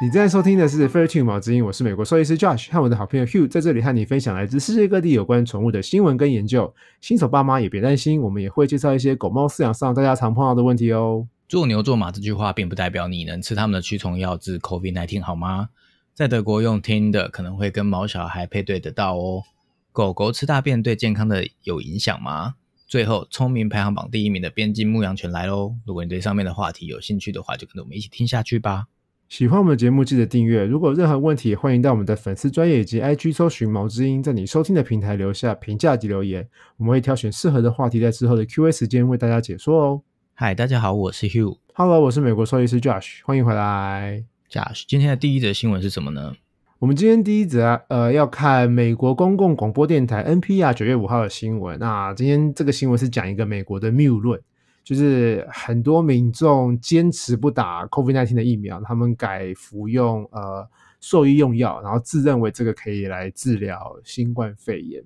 你正在收听的是《Fair Tune 毛之音》，我是美国兽医师 Josh，和我的好朋友 Hugh 在这里和你分享来自世界各地有关宠物的新闻跟研究。新手爸妈也别担心，我们也会介绍一些狗猫饲养上大家常碰到的问题哦。做牛做马这句话，并不代表你能吃他们的驱虫药治 COVID-19 好吗？在德国用听的可能会跟毛小孩配对得到哦。狗狗吃大便对健康的有影响吗？最后，聪明排行榜第一名的边境牧羊犬来喽！如果你对上面的话题有兴趣的话，就跟着我们一起听下去吧。喜欢我们的节目，记得订阅。如果有任何问题，欢迎到我们的粉丝专业以及 IG 搜寻毛之音，在你收听的平台留下评价及留言，我们会挑选适合的话题，在之后的 Q&A 时间为大家解说哦。嗨，大家好，我是 Hugh。Hello，我是美国兽医师 Josh，欢迎回来。Josh，今天的第一则新闻是什么呢？我们今天第一则啊，呃，要看美国公共广播电台 NPR 九月五号的新闻。那今天这个新闻是讲一个美国的谬论，就是很多民众坚持不打 COVID-19 的疫苗，他们改服用呃兽医用药，然后自认为这个可以来治疗新冠肺炎。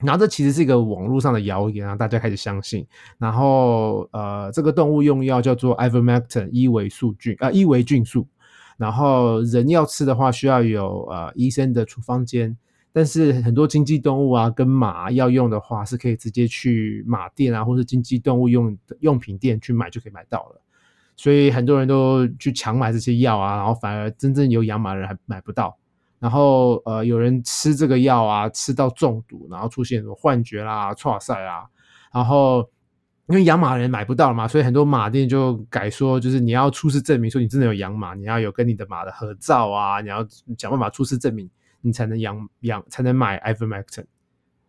然后这其实是一个网络上的谣言啊，大家开始相信。然后呃，这个动物用药叫做 ivermectin 伊维素菌啊、呃，伊维菌素。然后人要吃的话，需要有呃医生的处方间，但是很多经济动物啊跟马要用的话，是可以直接去马店啊，或是经济动物用用品店去买就可以买到了。所以很多人都去抢买这些药啊，然后反而真正有养马的人还买不到。然后呃，有人吃这个药啊，吃到中毒，然后出现什么幻觉啦、错赛啊，然后。因为养马人买不到嘛，所以很多马店就改说，就是你要出示证明，说你真的有养马，你要有跟你的马的合照啊，你要想办法出示证明，你才能养养，才能买 ivermectin。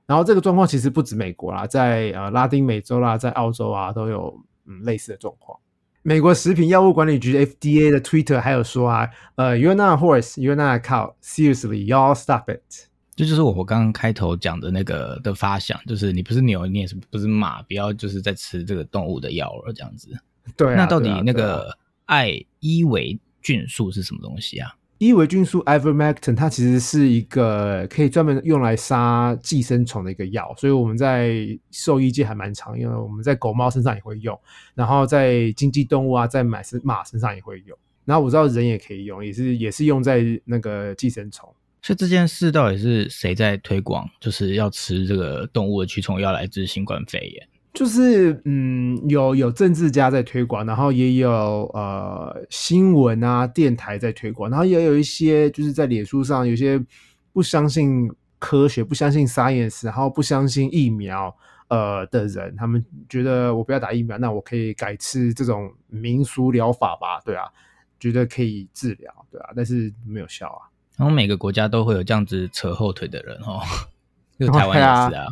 然后这个状况其实不止美国啦，在呃拉丁美洲啦，在澳洲啊都有嗯类似的状况。美国食品药物管理局 FDA 的 Twitter 还有说啊，呃，You're not a horse, you're not a cow. Seriously, y'all stop it. 这就是我刚刚开头讲的那个的发想，就是你不是牛，你也是不是马，不要就是在吃这个动物的药了，这样子。对、啊，那到底那个艾伊维菌素是什么东西啊？伊维菌素 ivermectin 它其实是一个可以专门用来杀寄生虫的一个药，所以我们在兽医界还蛮常用的。我们在狗猫身上也会用，然后在经济动物啊，在马身马身上也会用。然后我知道人也可以用，也是也是用在那个寄生虫。所以这件事到底是谁在推广？就是要吃这个动物的驱虫药来治新冠肺炎？就是嗯，有有政治家在推广，然后也有呃新闻啊电台在推广，然后也有一些就是在脸书上有些不相信科学、不相信 science，然后不相信疫苗呃的人，他们觉得我不要打疫苗，那我可以改吃这种民俗疗法吧，对啊，觉得可以治疗，对啊，但是没有效啊。然后每个国家都会有这样子扯后腿的人哦，就台湾也是啊。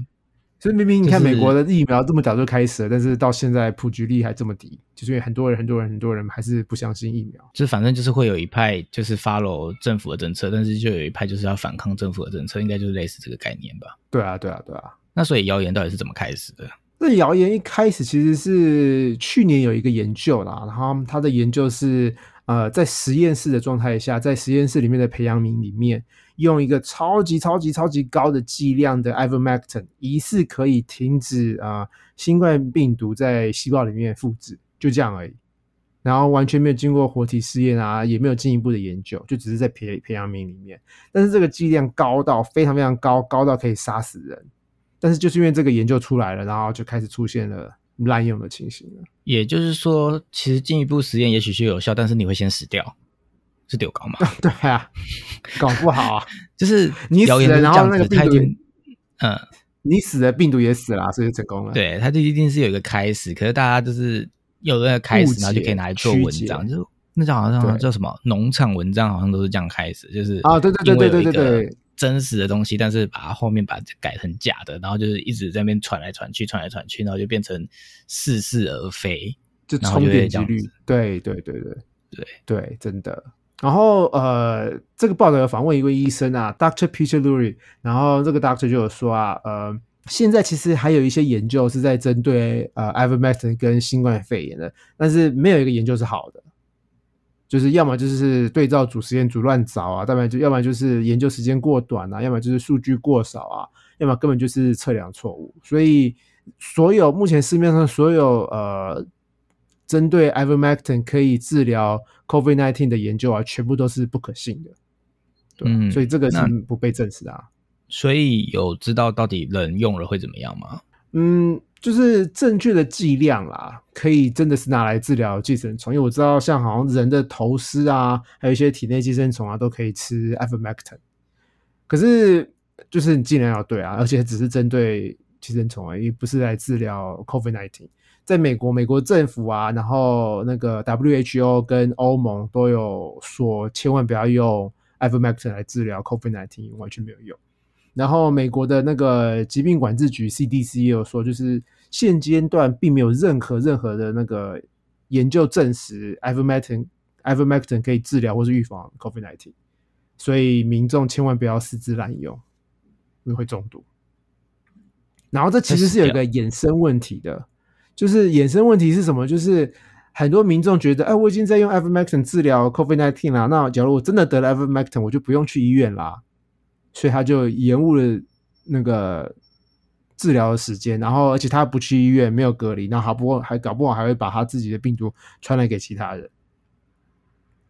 所以明明你看美国的疫苗这么早就开始了，但是到现在普及率还这么低，就是因为很多人、很多人、很多人还是不相信疫苗。就是反正就是会有一派就是 follow 政府的政策，但是就有一派就是要反抗政府的政策，应该就是类似这个概念吧。对啊，对啊，对啊。那所以谣言到底是怎么开始的？这谣言一开始其实是去年有一个研究啦，然后他的研究是呃在实验室的状态下，在实验室里面的培养皿里面，用一个超级超级超级高的剂量的 ivermectin，疑似可以停止啊、新冠病毒在细胞里面复制，就这样而已。然后完全没有经过活体试验啊，也没有进一步的研究，就只是在培培养皿里面。但是这个剂量高到非常非常高，高到可以杀死人。但是就是因为这个研究出来了，然后就开始出现了滥用的情形了。也就是说，其实进一步实验也许是有效，但是你会先死掉，是丢高吗？对啊，搞不好啊，就是你死了然后那个病毒嗯，你死了，病毒也死了啊，所以就成功了。对，它就一定是有一个开始，可是大家就是有那个开始，然后就可以拿来做文章，就是那叫好像叫什么农场文章，好像都是这样开始，就是啊对对对对对对真实的东西，但是把它后面把它改成假的，然后就是一直在那边传来传去，传来传去，然后就变成似是而非。就然后就会冲点几率对对对对对对，真的。然后呃，这个报道有访问一位医生啊，Doctor Peter Lurie，然后这个 doctor 就有说啊，呃，现在其实还有一些研究是在针对呃 ivermectin 跟新冠肺炎的，但是没有一个研究是好的，就是要么就是对照组实验组乱找啊，要不然就要不然就是研究时间过短啊，要么就是数据过少啊，要么根本就是测量错误。所以所有目前市面上所有呃针对 ivermectin 可以治疗 COVID-19 的研究啊，全部都是不可信的。对，嗯所以这个是不被证实的啊。所以有知道到底人用了会怎么样吗？嗯，就是正确的剂量啦，可以真的是拿来治疗寄生虫。因为我知道，像好像人的头虱啊，还有一些体内寄生虫啊，都可以吃 ivermectin。可是，就是你剂量要对啊，而且只是针对寄生虫而已，不是来治疗 COVID-19。在美国，美国政府啊，然后那个 WHO 跟欧盟都有说，千万不要用 ivermectin 来治疗 COVID-19，完全没有用。然后美国的那个疾病管制局 CDC 也有说，就是现阶段并没有任何任何的那个研究证实 ivermectin ivermectin 可以治疗或是预防 COVID-19，所以民众千万不要私自滥用，因为会中毒。然后这其实是有一个衍生问题的，就是衍生问题是什么？就是很多民众觉得，哎，我已经在用 ivermectin 治疗 COVID-19 啦，那假如我真的得了 ivermectin，我就不用去医院啦。所以他就延误了那个治疗的时间，然后而且他不去医院，没有隔离，然后还不还搞不好还会把他自己的病毒传染给其他人，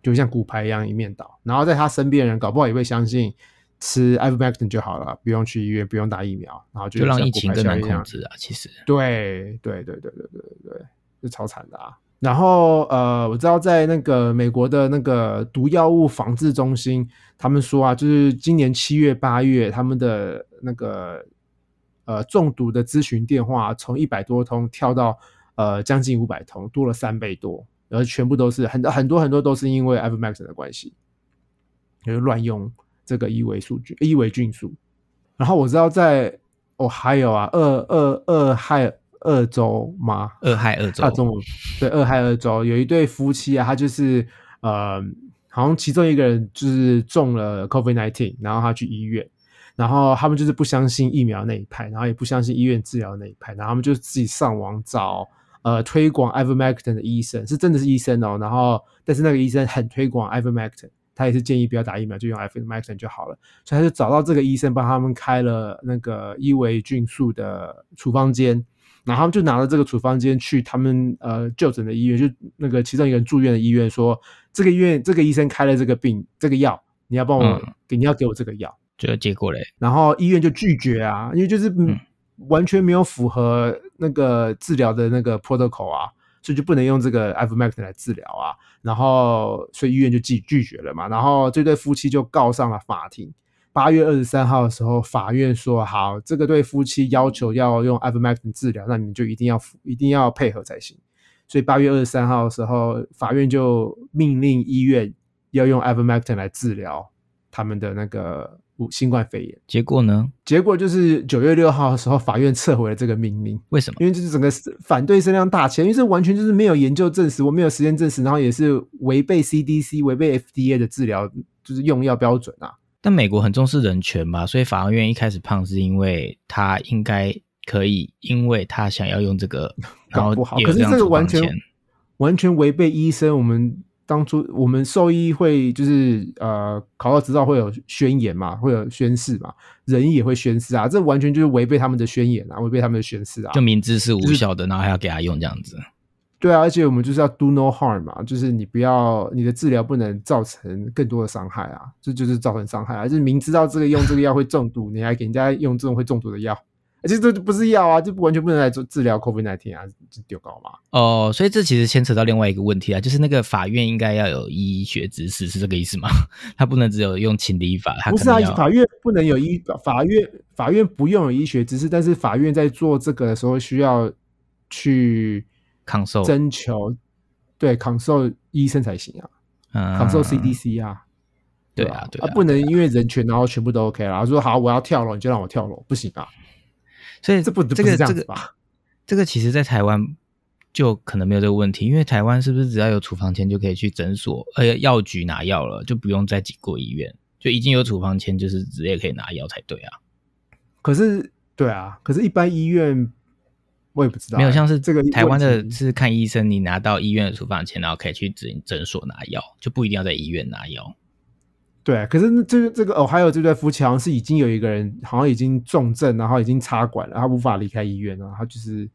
就像骨牌一样一面倒。然后在他身边的人搞不好也会相信吃 abombation 就好了不用去医院不用打疫苗然后就让疫情更难控制啊其实。对对对对对对对就超惨的啊。然后呃我知道在那个美国的那个毒药物防治中心他们说啊就是今年七月八月他们的那个呃中毒的咨询电话从一百多通跳到呃将近五百通多了三倍多然后全部都是很多很多很多都是因为 abombation 的关系就是乱用这个一维数据、一维菌素。然后我知道在哦还有啊，二二二亥二州吗？二亥二州啊，中文对，俄亥二州有一对夫妻啊，他就是呃，好像其中一个人就是中了 COVID nineteen，然后他去医院，然后他们就是不相信疫苗那一派，然后也不相信医院治疗那一派，然后他们就自己上网找呃推广 ivermectin 的医生，是真的是医生哦，然后但是那个医生很推广 ivermectin。他也是建议不要打疫苗，就用 ivermectin 就好了。所以他就找到这个医生，帮他们开了那个伊维菌素的处方间，然后他们就拿了这个处方间去他们呃就诊的医院，就那个其中一个人住院的医院说，这个医院这个医生开了这个病这个药，你要帮我、嗯。给你要给我这个药，就结果嘞，然后医院就拒绝啊，因为就是嗯完全没有符合那个治疗的那个 protocol 啊，所以就不能用这个 ivermectin 来治疗啊。然后所以医院就拒拒绝了嘛。然后这对夫妻就告上了法庭。八月二十三号的时候，法院说好，这个对夫妻要求要用 ivermectin 治疗，那你们就一定要一定要配合才行。所以八月二十三号的时候，法院就命令医院要用 ivermectin 来治疗他们的那个新冠肺炎。结果呢？结果就是九月六号的时候，法院撤回了这个命令，为什么？因为就是整个反对声量大起来，因为这完全就是没有研究证实，我没有实验证实，然后也是违背 CDC、违背 FDA 的治疗就是用药标准啊。但美国很重视人权嘛，所以法院一开始胖是因为他应该可以，因为他想要用这个，然后搞不好，可是这个完全完全违背医生我们当初我们兽医会就是呃考到执照会有宣言嘛，会有宣誓嘛，人医也会宣誓啊，这完全就是违背他们的宣言啊，违背他们的宣誓啊。就明知是无效的，然后还要给他用这样子。对啊，而且我们就是要 do no harm 嘛，就是你不要你的治疗不能造成更多的伤害啊，这就是造成伤害啊，就是明知道这个用这个药会中毒，你还给人家用这种会中毒的药，而且这不是药啊，这完全不能来做治疗 COVID nineteen 啊，这丢高嘛。哦，所以这其实牵扯到另外一个问题啊，就是那个法院应该要有医学知识，是这个意思吗？他不能只有用情理法，他不是啊法院不能有医法院法院不用有医学知识，但是法院在做这个的时候需要去抗受，征求对 consult 医生才行啊嗯，consult CDC 啊。吧对啊，对啊，不能因为人权然后全部都 OK 啦。说好我要跳楼，你就让我跳楼，不行啊，所以这不这个这个吧？这个其实，在台湾就可能没有这个问题，因为台湾是不是只要有处方签就可以去诊所呃药局拿药了，就不用再挤过医院，就已经有处方签，就是直接可以拿药才对啊。可是对啊，可是一般医院我也不知道欸，没有像是这个台湾的是看医生，你拿到医院的处方签，然后可以去诊诊所拿药，就不一定要在医院拿药。对，可是这这个哦，还有这对夫妻好像是已经有一个人好像已经重症，然后已经插管了，他无法离开医院了，他就是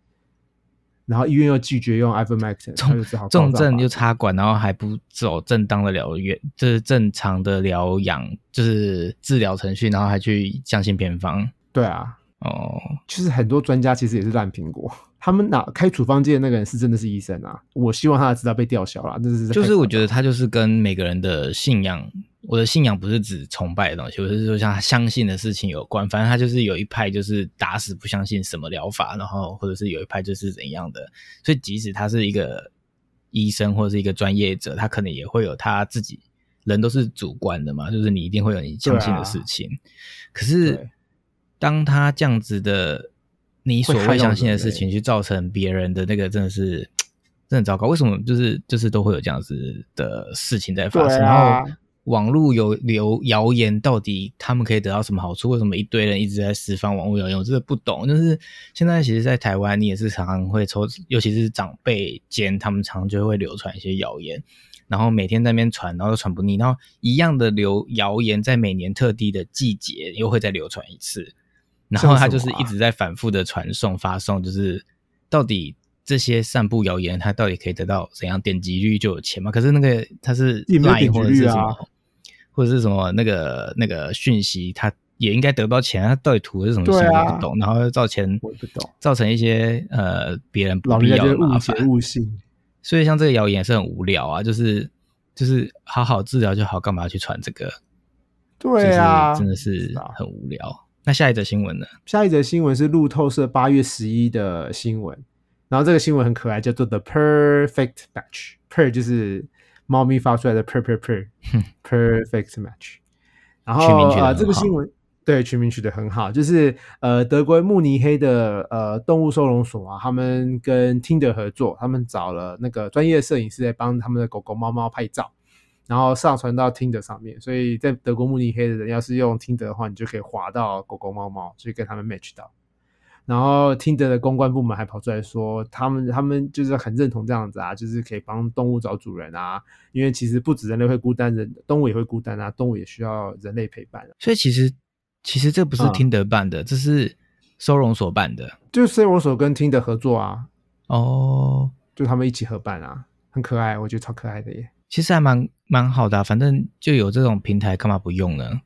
然后医院又拒绝用 ivermectin，他就只好重症又插管，然后还不走正当的疗院，就是正常的疗养，就是治疗程序，然后还去相信偏方。对啊，哦，就是很多专家其实也是烂苹果，他们哪开处方剂的那个人是真的是医生啊，我希望他的执照被吊销了，这是就是我觉得得他就是跟每个人的信仰，我的信仰不是指崇拜的东西，我是说像他相信的事情有关。反正他就是有一派就是打死不相信什么疗法，然后或者是有一派就是怎样的，所以即使他是一个医生或者是一个专业者，他可能也会有他自己。人都是主观的嘛，就是你一定会有你相信的事情。可是对当他这样子的，你所谓相信的事情去造成别人的那个，真的是真的很糟糕。为什么就是就是都会有这样子的事情在发生？啊然后网络有流谣言，到底他们可以得到什么好处？为什么一堆人一直在释放网络谣言？我真的不懂。就是现在其实，在台湾，你也是常常会抽，尤其是长辈间，他们常常就会流传一些谣言。然后每天在那边传，然后都传不腻，然后一样的流谣言，在每年特定的季节又会再流传一次，然后他就是一直在反复的传送发送，就是到底这些散布谣言，他到底可以得到怎样点击率就有钱吗？可是那个他是也没有点击或者是率啊什么，或者是什么那个那个讯息，他也应该得不到钱，他到底图的是什么心对啊不懂，然后造成我也不懂造成一些呃别人不老必要的麻烦解。误信。所以像这个谣言也是很无聊啊，就是就是好好治疗就好，干嘛要去传这个？对啊，真的是很无聊。那下一则新闻呢？下一则新闻是路透社八月十一的新闻，然后这个新闻很可爱，叫做 The Perfect Match。Per 就是猫咪发出来的 per per per perfect match。然取名后呃，取得很好这个新闻对取名取得很好，就是呃德国慕尼黑的呃动物收容所啊，他们跟 Tinder 合作，他们找了那个专业摄影师来帮他们的狗狗、猫猫拍照。然后上传到 Tinder 上面，所以在德国慕尼黑的人要是用 Tinder 的话，你就可以滑到狗狗、猫猫，所以跟他们 match 到。然后 Tinder 的公关部门还跑出来说，他们他们就是很认同这样子啊，就是可以帮动物找主人啊，因为其实不止人类会孤单，人动物也会孤单啊，动物也需要人类陪伴、啊。所以其实其实这不是嗯听得办的，这是收容所办的就是收容所跟 Tinder 合作啊，哦。就他们一起合办啊，很可爱，我觉得超可爱的耶。其实还蛮蛮好的啊、反正就有这种平台，干嘛不用呢？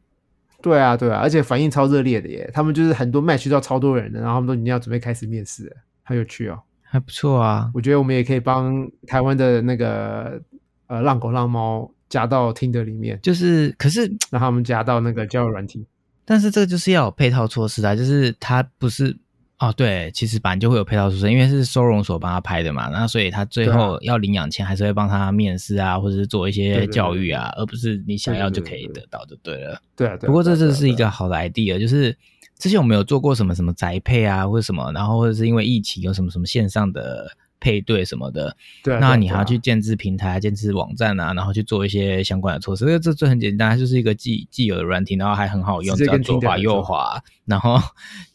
对啊，对啊，而且反应超热烈的耶，他们就是很多 match 到超多人的，然后他们都已经要准备开始面试了，很有趣哦。还不错啊。我觉得我们也可以帮台湾的那个呃浪狗浪猫加到 Tinder 里面，就是，可是让他们加到那个交友软体。但是这个就是要有配套措施啊，就是它不是哦，对，其实本来就会有配套措施，因为是收容所帮他拍的嘛，那所以他最后要领养前还是会帮他面试啊，或者是做一些教育啊，而不是你想要就可以得到就对了。对啊，不过这这是一个好的 idea，就是之前我们有做过什么什么宅配啊，或者什么，然后或者是因为疫情有什么什么线上的配对什么的，那你还要去建制平台、建制网站啊，然后去做一些相关的措施。这个这这很简单，它就是一个既既有的软体，然后还很好用，左滑右滑，然后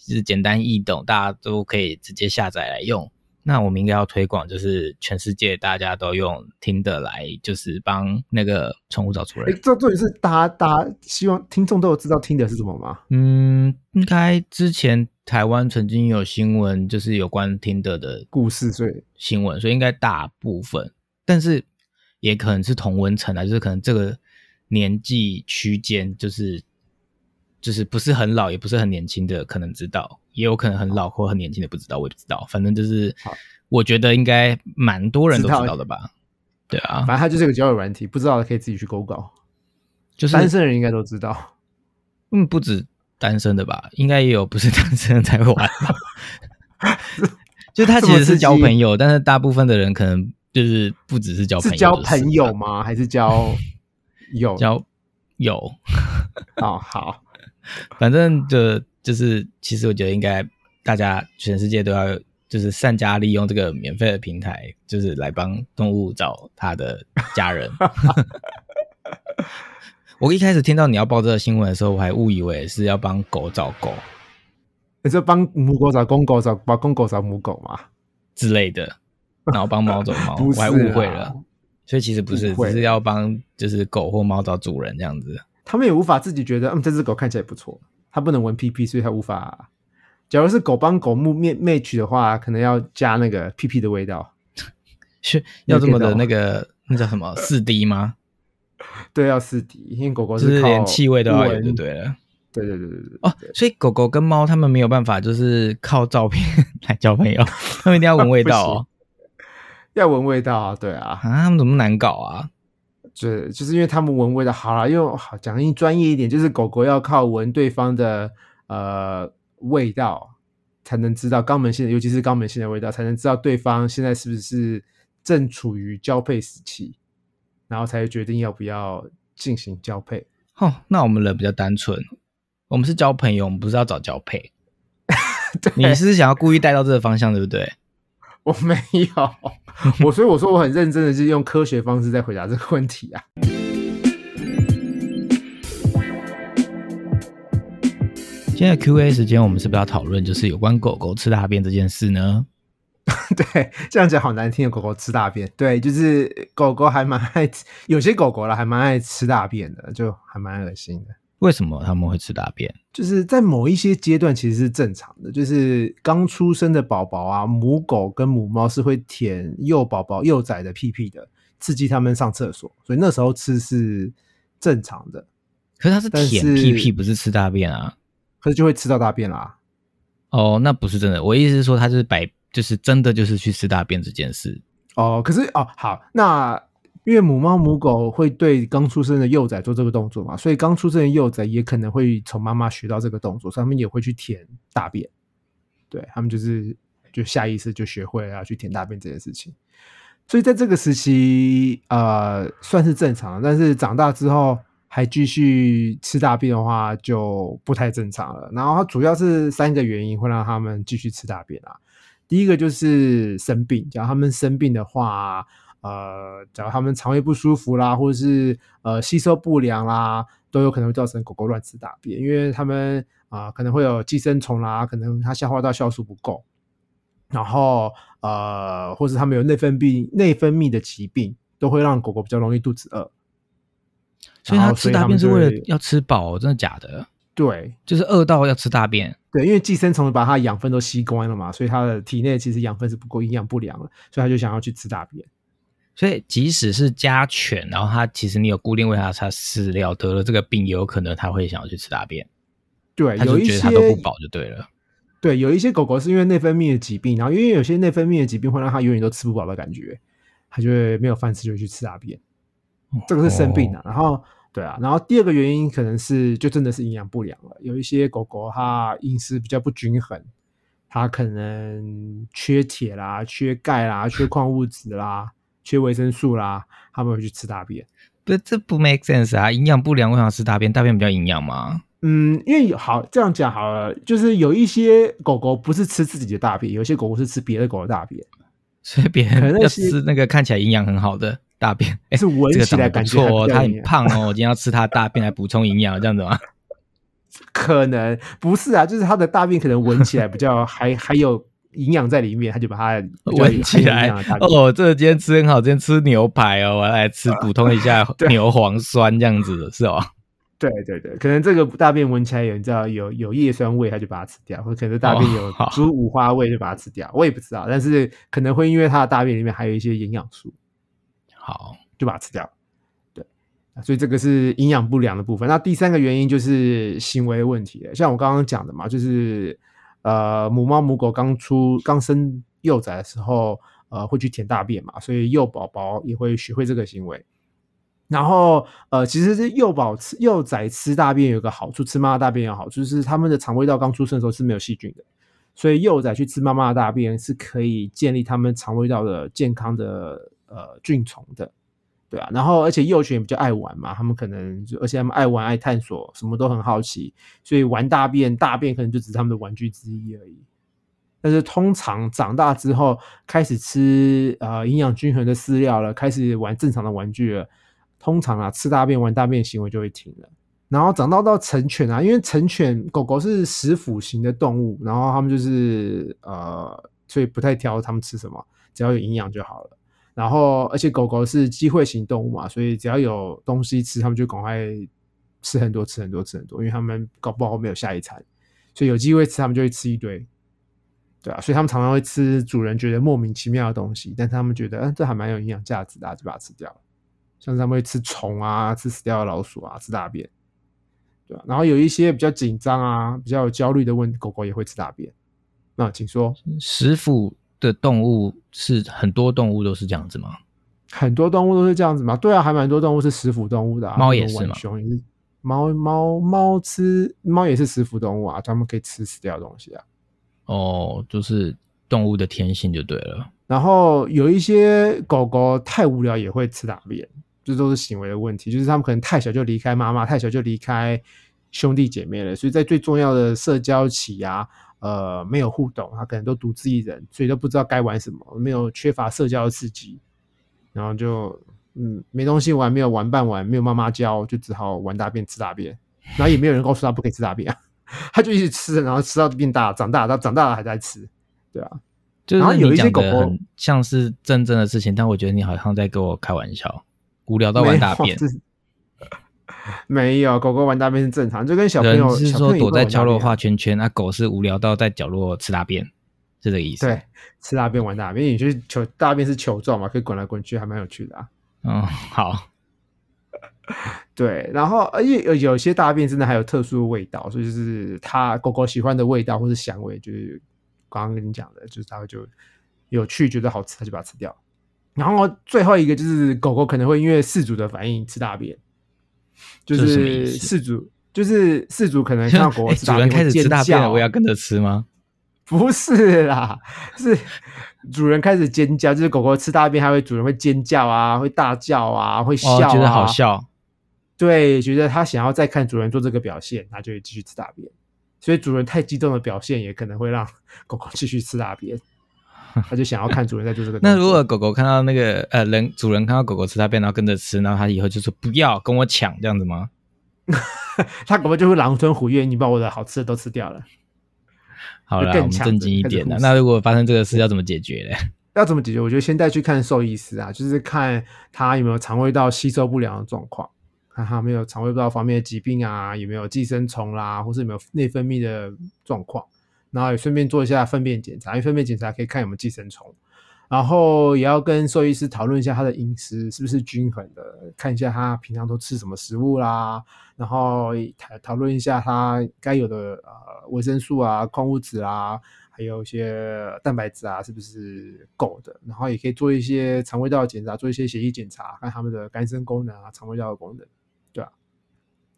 就是简单易懂，大家都可以直接下载来用。那我们应该要推广，就是全世界大家都用听的来，就是帮那个宠物找主哎，人。这重点是大家大家希望听众都有知道听的是什么吗？嗯，应该之前台湾曾经有新闻，就是有关听的的故事，所以新闻，所以应该大部分，但是也可能是同温层啊，就是可能这个年纪区间，就是就是不是很老，也不是很年轻的，可能知道，也有可能很老或很年轻的不知道，我也不知道，反正就是我觉得应该蛮多人都知道的吧？对啊反，正它就是一个交友软体，不知道的可以自己去勾稿。就是单身人应该都知道。嗯，不止单身的吧，应该也有不是 单身的才会玩吧。就他其实是交朋友，但是大部分的人可能就是不只是交朋友，是交朋友吗？还是交 友？交友，哦，好，反正就就是，其实我觉得应该大家全世界都要就是善加利用这个免费的平台，就是来帮动物找它的家人。我一开始听到你要报这个新闻的时候，我还误以为是要帮狗找狗你说帮母狗找公狗找，帮公狗找母狗嘛？之类的，然后帮猫找猫，我还误会了。所以其实不是，只是要帮就是狗或猫找主人这样子。他们也无法自己觉得，嗯，这只狗看起来不错，它不能闻屁屁，所以它无法假如是狗帮狗木面 match 的话，可能要加那个屁屁的味道，是要这么的那个那叫什么 四 D 吗？对，要四 D，因为狗狗就是靠连气味都要有闻就对了。对对对对对，哦，所以狗狗跟猫它们没有办法，就是靠照片 来交朋友，它们一定要闻味道哦。要闻味道啊，对啊，啊，它们怎么难搞啊？对，就是因为他们闻味道好了，用好讲一专业一点，就是狗狗要靠闻对方的呃味道，才能知道肛门腺，尤其是肛门腺的味道，才能知道对方现在是不是正处于交配时期，然后才会决定要不要进行交配。哦，那我们人比较单纯，我们是交朋友，我们不是要找交配。你是想要故意带到这个方向，对不对？我没有，我所以我说我很认真的是用科学方式在回答这个问题啊。现在 Q&A 时间，我们是不是要讨论就是有关狗狗吃大便这件事呢？对，这样讲好难听的，狗狗吃大便。对，就是狗狗还蛮爱吃，有些狗狗啦还蛮爱吃大便的，就还蛮恶心的。为什么他们会吃大便？就是在某一些阶段其实是正常的，就是刚出生的宝宝啊，母狗跟母猫是会舔幼宝宝幼崽的屁屁的，刺激他们上厕所，所以那时候吃是正常的，可是它是舔屁屁，不是吃大便啊。可是就会吃到大便啦。哦，那不是真的。我意思是说，它是摆，就是真的就是去吃大便这件事。哦，可是哦，好，那因为母猫母狗会对刚出生的幼崽做这个动作嘛，所以刚出生的幼崽也可能会从妈妈学到这个动作，所以他们也会去舔大便。对他们就是就下意识就学会了要去舔大便这件事情。所以在这个时期，呃，算是正常，但是长大之后还继续吃大便的话，就不太正常了。然后它主要是三个原因会让他们继续吃大便啊。第一个就是生病，假如他们生病的话，呃，假如他们肠胃不舒服啦，或者是呃吸收不良啦，都有可能会造成狗狗乱吃大便，因为他们啊、可能会有寄生虫啦，可能它消化道酵素不够，然后呃，或是他们有内分泌内分泌的疾病，都会让狗狗比较容易肚子饿。所以它吃大便是为了要吃饱，真的假的？对就是饿到要吃大便。对，因为寄生虫把它的养分都吸光了嘛，所以它的体内其实养分是不够，营养不良了，所以它就想要去吃大便。所以即使是家犬，然后它其实你有固定喂它它饲料，得了这个病，也有可能它会想要去吃大便，对，它有一些就觉得它都不饱就对了。对，有一些狗狗是因为内分泌的疾病，然后因为有些内分泌的疾病会让它永远都吃不饱的感觉，它就会没有饭吃，就会去吃大便。这个是生病的、然后对啊，然后第二个原因可能是就真的是营养不良了，有一些狗狗它饮食比较不均衡，它可能缺铁啦、缺钙啦、缺矿物质啦、缺维生素啦，他们会去吃大便。不，这不 make sense 啊！营养不良为什么要吃大便？大便比较营养吗？嗯，因为有好这样讲好了，就是有一些狗狗不是吃自己的大便，有些狗狗是吃别的狗的大便，所以别人要吃那个看起来营养很好的大便，哎，是闻起来感不错哦，它很胖哦，我今天要吃它的大便来补充营养，这样子吗？可能不是啊，就是它的大便可能闻起来比较还还有营养在里面，它就把它闻起来。哦，这个今天吃很好，今天吃牛排哦，我要来吃补充一下 牛磺酸这样子的是哦。对对对，可能这个大便闻起来有你知道有有叶酸味，它就把它吃掉，或者可能大便有猪五花味就把它吃掉，我也不知道，但是可能会因为它的大便里面还有一些营养素，好，就把它吃掉。对，所以这个是营养不良的部分。那第三个原因就是行为问题了，像我刚刚讲的嘛，就是呃母猫母狗刚出刚生幼崽的时候，呃会去舔大便嘛，所以幼宝宝也会学会这个行为。然后，呃，其实是幼宝吃幼崽吃大便有个好处，吃妈妈大便有好处，就是他们的肠胃道刚出生的时候是没有细菌的，所以幼崽去吃妈妈的大便是可以建立他们肠胃道的健康的呃菌虫的，对啊。然后，而且幼犬比较爱玩嘛，他们可能就而且他们爱玩爱探索，什么都很好奇，所以玩大便大便可能就只是他们的玩具之一而已。但是通常长大之后开始吃呃营养均衡的饲料了，开始玩正常的玩具了。通常啊，吃大便、玩大便行为就会停了。然后长到到成犬啊，因为成犬狗狗是食腐型的动物，然后它们就是呃，所以不太挑它们吃什么，只要有营养就好了。然后而且狗狗是机会型动物嘛，所以只要有东西吃，它们就赶快吃很多、吃很多、吃很多，因为它们搞不好没有下一餐，所以有机会吃，他们就会吃一堆，对啊，所以他们常常会吃主人觉得莫名其妙的东西，但他们觉得，嗯，这还蛮有营养价值的，就把它吃掉了。像是他们会吃虫啊，吃死掉的老鼠啊，吃大便，对吧？然后有一些比较紧张啊、比较有焦虑的问狗狗也会吃大便。那请说，食腐的动物是很多动物都是这样子吗？很多动物都是这样子吗？对啊，还蛮多动物是食腐动物的，猫也是嘛，熊也是，猫猫猫吃猫也是食腐动物啊，它们可以吃死掉的东西啊。哦，就是动物的天性就对了。然后有一些狗狗太无聊也会吃大便。这都是行为的问题，就是它们可能太小就离开妈妈，太小就离开兄弟姐妹了，所以在最重要的社交期啊，呃，没有互动，他可能都独自一人，所以都不知道该玩什么，没有缺乏社交的刺激，然后就嗯，没东西玩，没有玩伴玩，没有妈妈教，就只好玩大便吃大便，然后也没有人告诉他不可以吃大便啊，他就一直吃，然后吃到变大，长大到长大了还在吃，对啊，就是有一些狗狗像是真正的事情，但我觉得你好像在跟我开玩笑。无聊到玩大便，没有狗狗玩大便是正常，就跟小朋友是说躲在角落画圈圈，那狗是无聊到在角落吃大便，是这个意思。对，吃大便玩大便，你就是球大便是球状嘛，可以滚来滚去，还蛮有趣的啊。嗯，好。对，然后而且有有些大便真的还有特殊的味道，所以就是它狗狗喜欢的味道或是香味，就是刚刚跟你讲的，就是它会就有趣，觉得好吃，它就把它吃掉。然后最后一个就是狗狗可能会因为饲主的反应吃大便，就是饲主就是饲主可能看到狗狗吃大便开始吃大便了，我要跟着吃吗？不是啦，是主人开始尖叫，就是狗狗吃大便，它会主人会尖叫啊，会大叫啊，会笑啊，觉得好笑。对，觉得它想要再看主人做这个表现，它就会继续吃大便。所以主人太激动的表现，也可能会让 狗狗继续吃大便。他就想要看主人在做这个。那如果狗狗看到那个呃人主人看到狗狗吃大便，然后跟着吃，然后他以后就说不要跟我抢这样子吗？他狗狗就会狼吞虎咽，你把我的好吃的都吃掉了。好了，我们正经一点的。那如果发生这个事，要怎么解决呢？要怎么解决？我觉得先带去看兽医师啊，就是看他有没有肠胃道吸收不良的状况，看他没有肠胃道方面的疾病啊，有没有寄生虫啦，或是有没有内分泌的状况。然后也顺便做一下粪便检查，因为粪便检查可以看有没有寄生虫。然后也要跟兽医师讨论一下他的饮食是不是均衡的，看一下他平常都吃什么食物啦。然后讨讨论一下他该有的呃维生素啊、矿物质啊，还有一些蛋白质啊，是不是够的。然后也可以做一些肠胃道检查，做一些血液检查，看他们的肝肾功能啊、肠胃道的功能。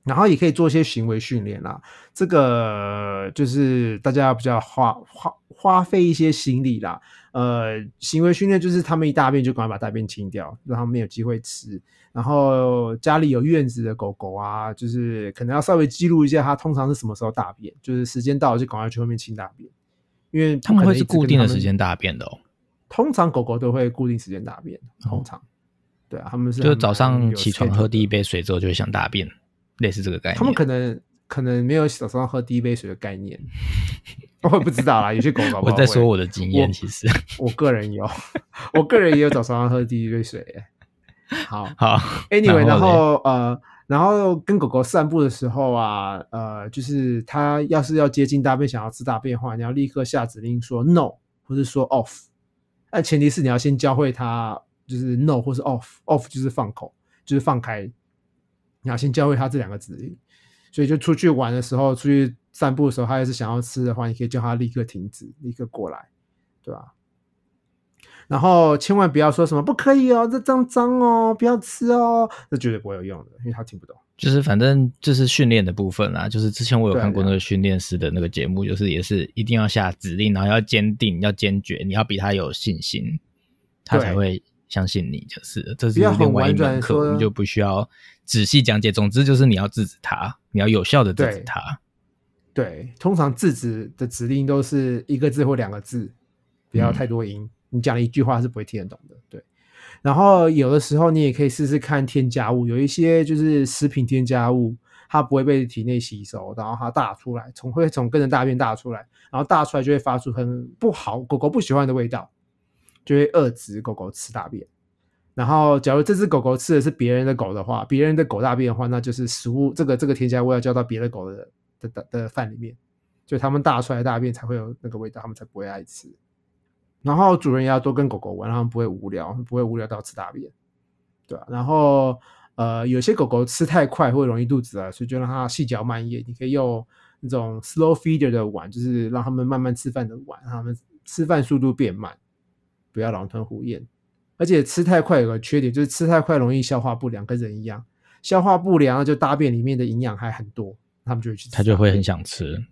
然后也可以做一些行为训练啦，这个就是大家比较花花花费一些心力啦。呃，行为训练就是他们一大便就赶快把大便清掉，让他们没有机会吃。然后家里有院子的狗狗啊，就是可能要稍微记录一下它通常是什么时候大便，就是时间到了就赶快去外面清大便，因为他们会是固定的时间大便的哦。通常狗狗都会固定时间大便，通常对啊，他们是就早上起床喝第一杯水之后就会想大便。类似这个概念，他们可能可能没有早上喝第一杯水的概念，我也不知道啦。有些狗狗，我在说我的经验，其实 我个人有，我个人也有早上喝第一杯水。好好，Anyway，然后呃，然后跟狗狗散步的时候啊，呃，就是它要是要接近大便，想要吃大便的话，你要立刻下指令说 No，或是说 Off。但前提是你要先教会它，就是 No 或是 Off，Off 就是放口，就是放开。你要先教会他这两个指令，所以就出去玩的时候，出去散步的时候，他要是想要吃的话，你可以叫他立刻停止，立刻过来，对吧？然后千万不要说什么不可以哦，这脏脏哦，不要吃哦，这绝对不会有用的，因为他听不懂。就是反正就是训练的部分啦，就是之前我有看过那个训练师的那个节目，就是也是一定要下指令，然后要坚定，要坚决，你要比他有信心，他才会。相信你就是，这是另外一门课，我们就不需要仔细讲解。总之就是你要制止他，你要有效的制止他。对，通常制止的指令都是一个字或两个字，不要太多音。你讲了一句话是不会听得懂的。对，然后有的时候你也可以试试看添加物，有一些就是食品添加物，它不会被体内吸收，然后它大出来，从会从跟着大便大出来，然后大出来就会发出很不好，狗狗不喜欢的味道。就会遏制狗狗吃大便，然后假如这只狗狗吃的是别人的狗的话，别人的狗大便的话，那就是食物这个这个添加物要交到别的狗的的的的饭里面，就它们大出来的大便才会有那个味道，它们才不会爱吃。然后主人也要多跟狗狗玩，让它们不会无聊，不会无聊到吃大便，对吧、然后呃，有些狗狗吃太快会容易肚子啊，所以就让它细嚼慢咽。你可以用那种 slow feeder 的碗，就是让它们慢慢吃饭的碗，让它们吃饭速度变慢，不要狼吞虎咽。而且吃太快有个缺点，就是吃太快容易消化不良，跟人一样，消化不良就大便里面的营养还很多，他们就会去吃它就会很想吃。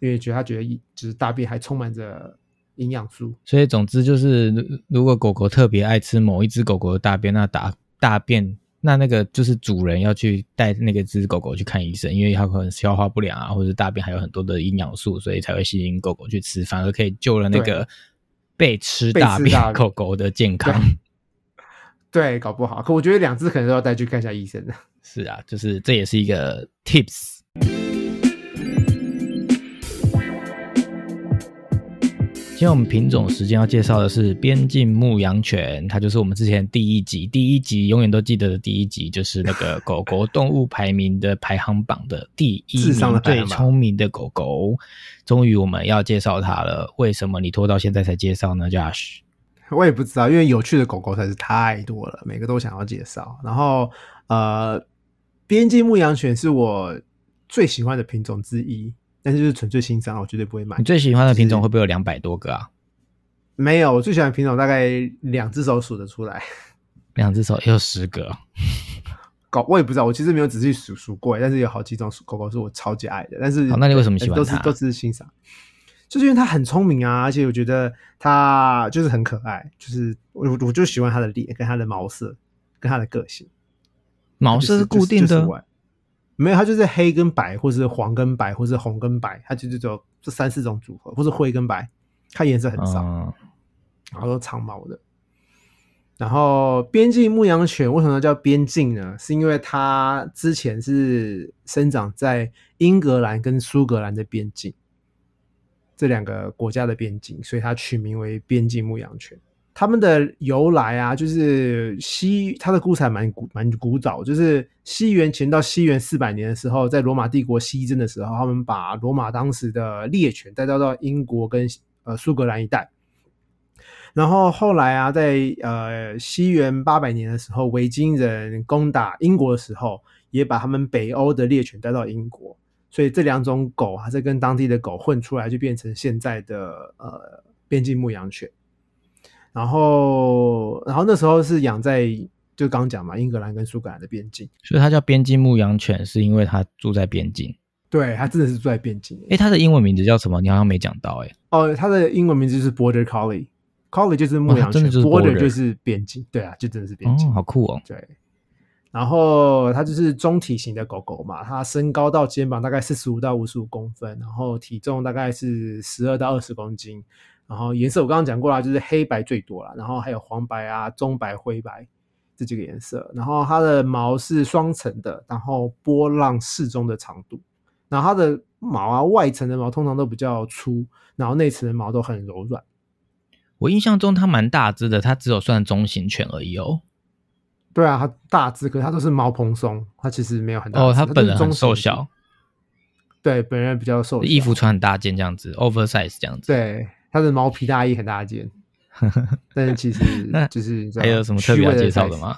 因为觉得他觉得一就是大便还充满着营养素。所以总之就是，如如果狗狗特别爱吃某一只狗狗的大便，那大大便那那个就是主人要去带那个只狗狗去看医生，因为它可能消化不良啊，或者大便还有很多的营养素，所以才会吸引狗狗去吃，反而可以救了那个被吃大便狗狗的健康。对，搞不好，可我觉得两只可能都要带去看一下医生的。是啊，就是这也是一个 tips。今天我们品种时间要介绍的是边境牧羊犬，它就是我们之前第一集，第一集永远都记得的第一集，就是那个狗狗动物排名的排行榜的第一名最聪明的狗狗。终于我们要介绍它了，为什么你拖到现在才介绍呢，Josh？我也不知道，因为有趣的狗狗实在是太多了，每个都想要介绍。然后，呃，边境牧羊犬是我最喜欢的品种之一，但是就是纯粹欣赏，我绝对不会买你。最喜欢的品种就是会不会有两百多个啊？没有，我最喜欢的品种大概两只手数得出来。两只手也有十个。狗我也不知道，我其实没有仔细数数过，但是有好几种狗狗是我超级爱的。但是，好那你为什么喜欢它都是都是欣赏，就是因为它很聪明啊，而且我觉得它就是很可爱，就是我我就喜欢它的脸跟它的毛色跟它的个性。毛色是是固定的，就是就是我爱没有，它就是黑跟白，或是黄跟白，或是红跟白，它就只有这三四种组合，或是灰跟白，它颜色很少。嗯，然后都长毛的。然后边境牧羊犬为什么叫边境呢？是因为它之前是生长在英格兰跟苏格兰的边境这两个国家的边境，所以它取名为边境牧羊犬。它们的由来啊，就是西它的故事还蛮古蛮古早，就是西元前到西元四百年的时候，在罗马帝国西征的时候，他们把罗马当时的猎犬带到到英国跟呃苏格兰一带。然后后来啊，在呃西元八百年的时候，维京人攻打英国的时候，也把他们北欧的猎犬带到英国，所以这两种狗还是跟当地的狗混出来，就变成现在的呃边境牧羊犬。然后，然后那时候是养在就刚讲嘛，英格兰跟苏格兰的边境。所以它叫边境牧羊犬，是因为它住在边境。对，它真的是住在边境。诶，它的英文名字叫什么？你好像没讲到诶。哦，它的英文名字就是 Border Collie，Collie 就是牧羊犬、e border 就是边境。对啊，就真的是边境。哦，好酷哦。对，然后它就是中体型的狗狗嘛，它身高到肩膀大概四十五到五十五公分，然后体重大概是十二到二十公斤，然后颜色我刚刚讲过了，就是黑白最多了，然后还有黄白啊、棕白、灰白这几个颜色，然后它的毛是双层的，然后波浪适中的长度，然后它的毛啊外层的毛通常都比较粗，然后内层的毛都很柔软。我印象中它蛮大只的，它只有算中型犬而已哦。对啊，它大只，可是它都是毛蓬松，它其实没有很大。哦，它本人很瘦小，对，本人比较瘦小，衣服穿很大件这样子，oversize 这样子。对，他的毛皮大衣很大件，但是其实就是还有什么特别要介绍的吗？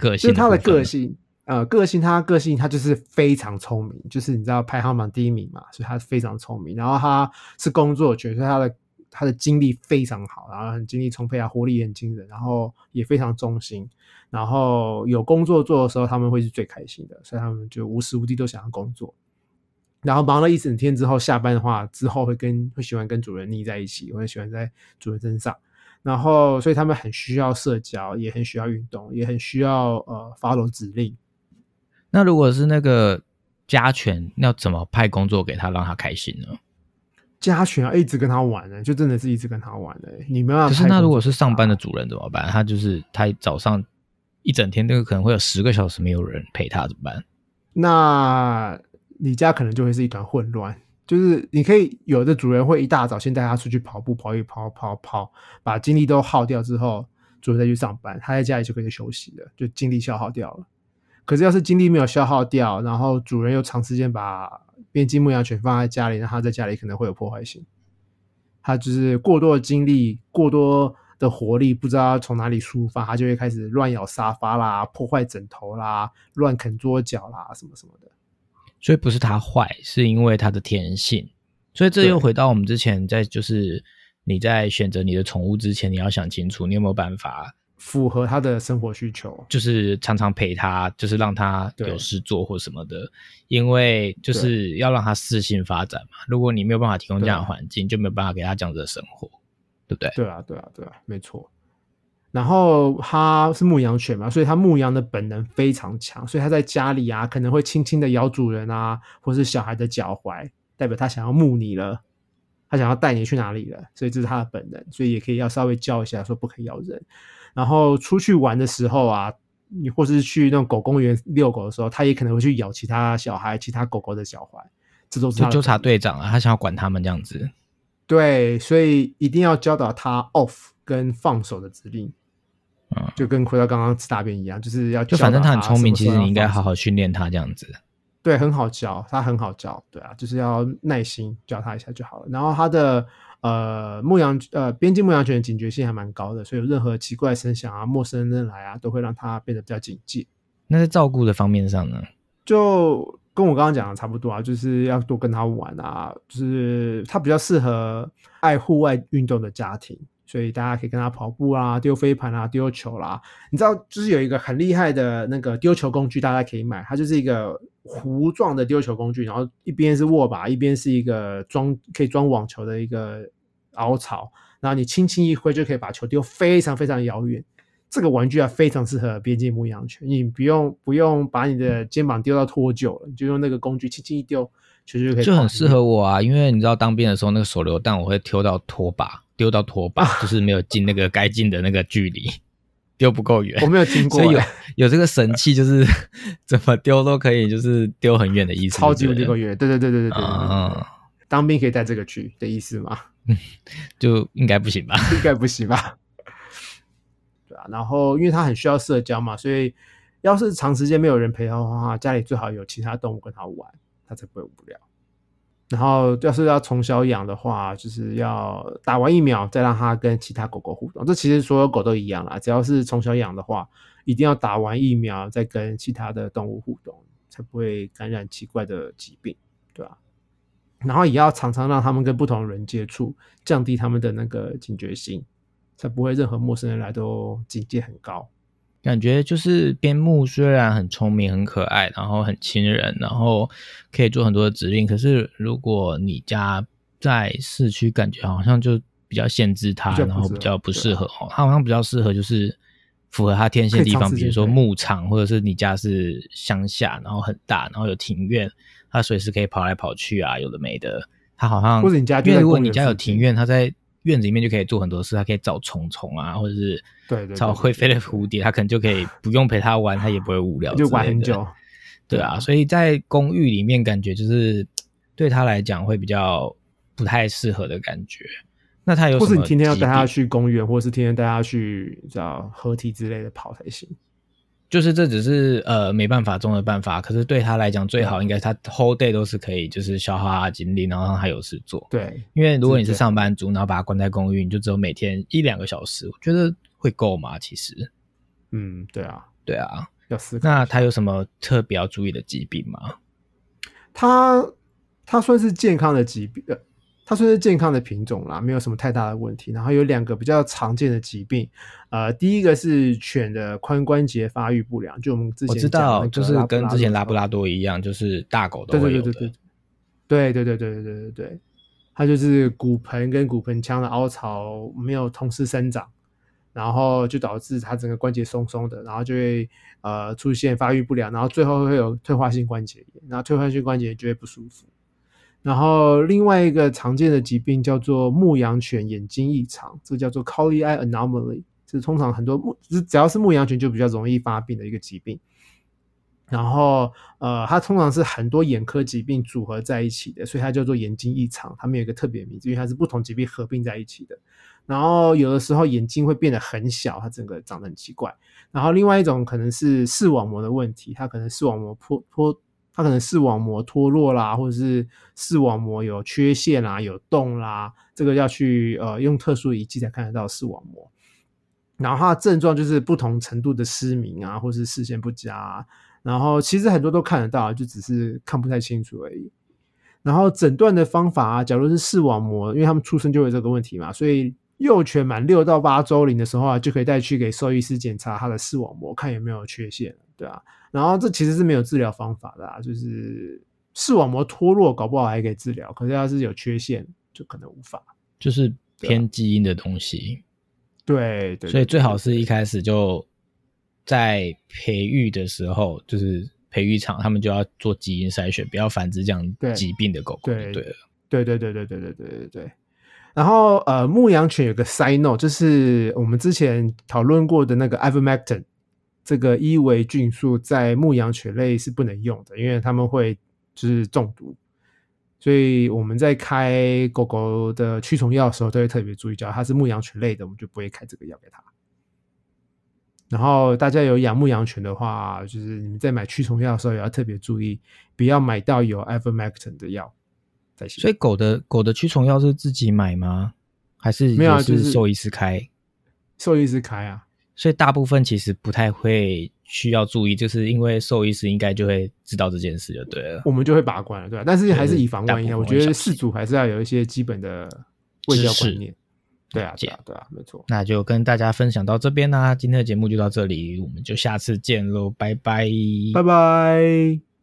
个就性是他的个性，呃，个性，他个性，他就是非常聪明，就是你知道排行榜第一名嘛，所以他非常聪明。然后他是工作犬，所以他的他的精力非常好，然后很精力充沛啊，活力也很惊人，然后也非常忠心。然后有工作做的时候，他们会是最开心的，所以他们就无时无地都想要工作。然后忙了一整天之后，下班的话之后会跟会喜欢跟主人腻在一起，会喜欢在主人身上。然后，所以他们很需要社交，也很需要运动，也很需要呃 follow 指令。那如果是那个家犬，要怎么派工作给他，让他开心呢？家犬要一直跟他玩呢，就真的是一直跟他玩的。你没办法可。是那如果是上班的主人怎么办？他就是他早上一整天，那个可能会有十个小时没有人陪他，怎么办？那你家可能就会是一团混乱。就是你可以有的主人会一大早先带他出去跑步，跑一跑，跑跑，把精力都耗掉之后，主人再去上班，他在家里就可以休息了，就精力消耗掉了。可是要是精力没有消耗掉，然后主人又长时间把边境牧羊犬放在家里，那它在家里可能会有破坏性。它就是过多的精力、过多的活力，不知道从哪里抒发，它就会开始乱咬沙发啦、破坏枕头啦、乱啃桌角啦，什么什么的。所以不是它坏，是因为它的天性。所以这又回到我们之前在，就是你在选择你的宠物之前，你要想清楚，你有没有办法。符合它的生活需求，就是常常陪它，就是让它有事做或什么的，因为就是要让它适性发展嘛。如果你没有办法提供这样的环境，就没有办法给它这样子的生活，对不对？对啊，对啊，对啊，没错。然后它是牧羊犬嘛，所以它牧羊的本能非常强，所以它在家里啊，可能会轻轻的咬主人啊，或是小孩的脚踝，代表它想要牧你了，它想要带你去哪里了，所以这是它的本能，所以也可以要稍微教一下，说不可以咬人。然后出去玩的时候啊，你或是去那种狗公园遛狗的时候，它也可能会去咬其他小孩、其他狗狗的脚踝，这都是纠察队长啊，他想要管他们这样子。对，所以一定要教导他 off 跟放手的指令。嗯，就跟回到刚刚吃大便一样，就是要就反正他很聪明，其实你应该好好训练他这样子。对，很好教，他很好教。对啊，就是要耐心教他一下就好了。然后他的。呃，牧羊呃，边境牧羊犬的警觉性还蛮高的，所以有任何奇怪声响啊、陌生人来啊，都会让他变得比较警戒。那在照顾的方面上呢，就跟我刚刚讲的差不多啊，就是要多跟他玩啊，就是他比较适合爱户外运动的家庭，所以大家可以跟他跑步啊、丢飞盘啊、丢球啦。你知道，就是有一个很厉害的那个丢球工具，大家可以买，它就是一个。弧状的丢球工具，然后一边是握把，一边是一个装可以装网球的一个凹槽，然后你轻轻一挥就可以把球丢非常非常遥远。这个玩具啊，非常适合边境牧羊犬，你不用不用把你的肩膀丢到脱臼了，你就用那个工具轻轻一丢，球就可以。就很适合我啊，因为你知道当兵的时候那个手榴弹我会丢到拖把，丢到拖把，就是没有进那个该进的那个距离。丢不够远，我没有听过。所以有有这个神器，就是 怎么丢都可以，就是丢很远的意思。超级无敌够远，对对对对对对。嗯，当兵可以带这个去的意思吗？就应该不行吧？应该不行吧？对啊，然后因为他很需要社交嘛，所以要是长时间没有人陪他的话，家里最好有其他动物跟他玩，他才不会无聊。然后，要是要从小养的话，就是要打完疫苗再让它跟其他狗狗互动。这其实所有狗都一样啦，只要是从小养的话，一定要打完疫苗再跟其他的动物互动，才不会感染奇怪的疾病，对吧？然后也要常常让他们跟不同人接触，降低他们的那个警觉性，才不会任何陌生人来都警戒很高。感觉就是边牧虽然很聪明、很可爱，然后很亲人，然后可以做很多的指令。可是如果你家在市区，感觉好像就比较限制它，然后比较不适合哦。它好像比较适合就是符合它天性的地方，比如说牧场，或者是你家是乡下，然后很大，然后有庭院，它随时可以跑来跑去啊，有的没的。它好像或者你家，因为如果你家有庭院，它在。院子里面就可以做很多事，它可以找虫虫啊，或者是对找会飞的蝴蝶，它可能就可以不用陪它玩，它也不会无聊，就玩很久。对啊，所以在公寓里面，感觉就是对他来讲会比较不太适合的感觉。那他有，或是你天天要带他去公园，或者是天天带他去找合体之类的跑才行。就是这只是呃没办法中的办法，可是对他来讲最好应该他 whole day 都是可以就是消耗他精力，然后让他有事做。对，因为如果你是上班族，然后把他关在公寓，你就只有每天一两个小时，我觉得会够吗？其实，嗯，对啊，对啊，要思考。那他有什么特别要注意的疾病吗？他他算是健康的疾病。它算是健康的品种啦，没有什么太大的问题。然后有两个比较常见的疾病，呃，第一个是犬的髋关节发育不良，就我们之前我知道，就是跟之前拉布拉多一样，就是大狗都会有的。对对对对对对对对对对对对，它就是骨盆跟骨盆腔的凹槽没有同时生长，然后就导致它整个关节松松的，然后就会呃出现发育不良，然后最后会有退化性关节炎，然后退化性关节就会不舒服。然后另外一个常见的疾病叫做牧羊犬眼睛异常，这叫做 Colli Eye Anomaly，是通常很多牧只要是牧羊犬就比较容易发病的一个疾病。然后呃，它通常是很多眼科疾病组合在一起的，所以它叫做眼睛异常。它们有一个特别名字，因为它是不同疾病合并在一起的。然后有的时候眼睛会变得很小，它整个长得很奇怪。然后另外一种可能是视网膜的问题，它可能视网膜脱脱，它可能视网膜脱落啦，或者是视网膜有缺陷啦、有洞啦，这个要去呃用特殊仪器才看得到视网膜。然后它的症状就是不同程度的失明啊，或是视线不佳啊。然后其实很多都看得到，就只是看不太清楚而已。然后诊断的方法啊，假如是视网膜，因为他们出生就有这个问题嘛，所以。幼犬满六到八周龄的时候啊，就可以带去给兽医师检查它的视网膜，看有没有缺陷，对啊。然后这其实是没有治疗方法的，就是视网膜脱落，搞不好还可以治疗，可是要是有缺陷，就可能无法。就是偏基因的东西，对对。所以最好是一开始就在培育的时候，就是培育场他们就要做基因筛选，不要繁殖这样疾病的狗狗，对了。对对对对对对对对对。然后，呃，牧羊犬有个 side note，就是我们之前讨论过的那个 ivermectin 这个伊维菌素，在牧羊犬类是不能用的，因为他们会就是中毒。所以我们在开狗狗的驱虫药的时候，都会特别注意，只要它是牧羊犬类的，我们就不会开这个药给它。然后大家有养牧羊犬的话，就是你们在买驱虫药的时候，也要特别注意，不要买到有 ivermectin 的药。所以狗的狗的驱虫药是自己买吗？还是没有？就是兽医师开，兽医师开啊。所以大部分其实不太会需要注意，就是因为兽医师应该就会知道这件事就对了。我们就会把关了，对吧？但是还是以防万一，我觉得事主还是要有一些基本的卫教观念。对啊，对啊，对啊，没错。那就跟大家分享到这边啦，今天的节目就到这里，我们就下次见喽，拜拜，拜拜。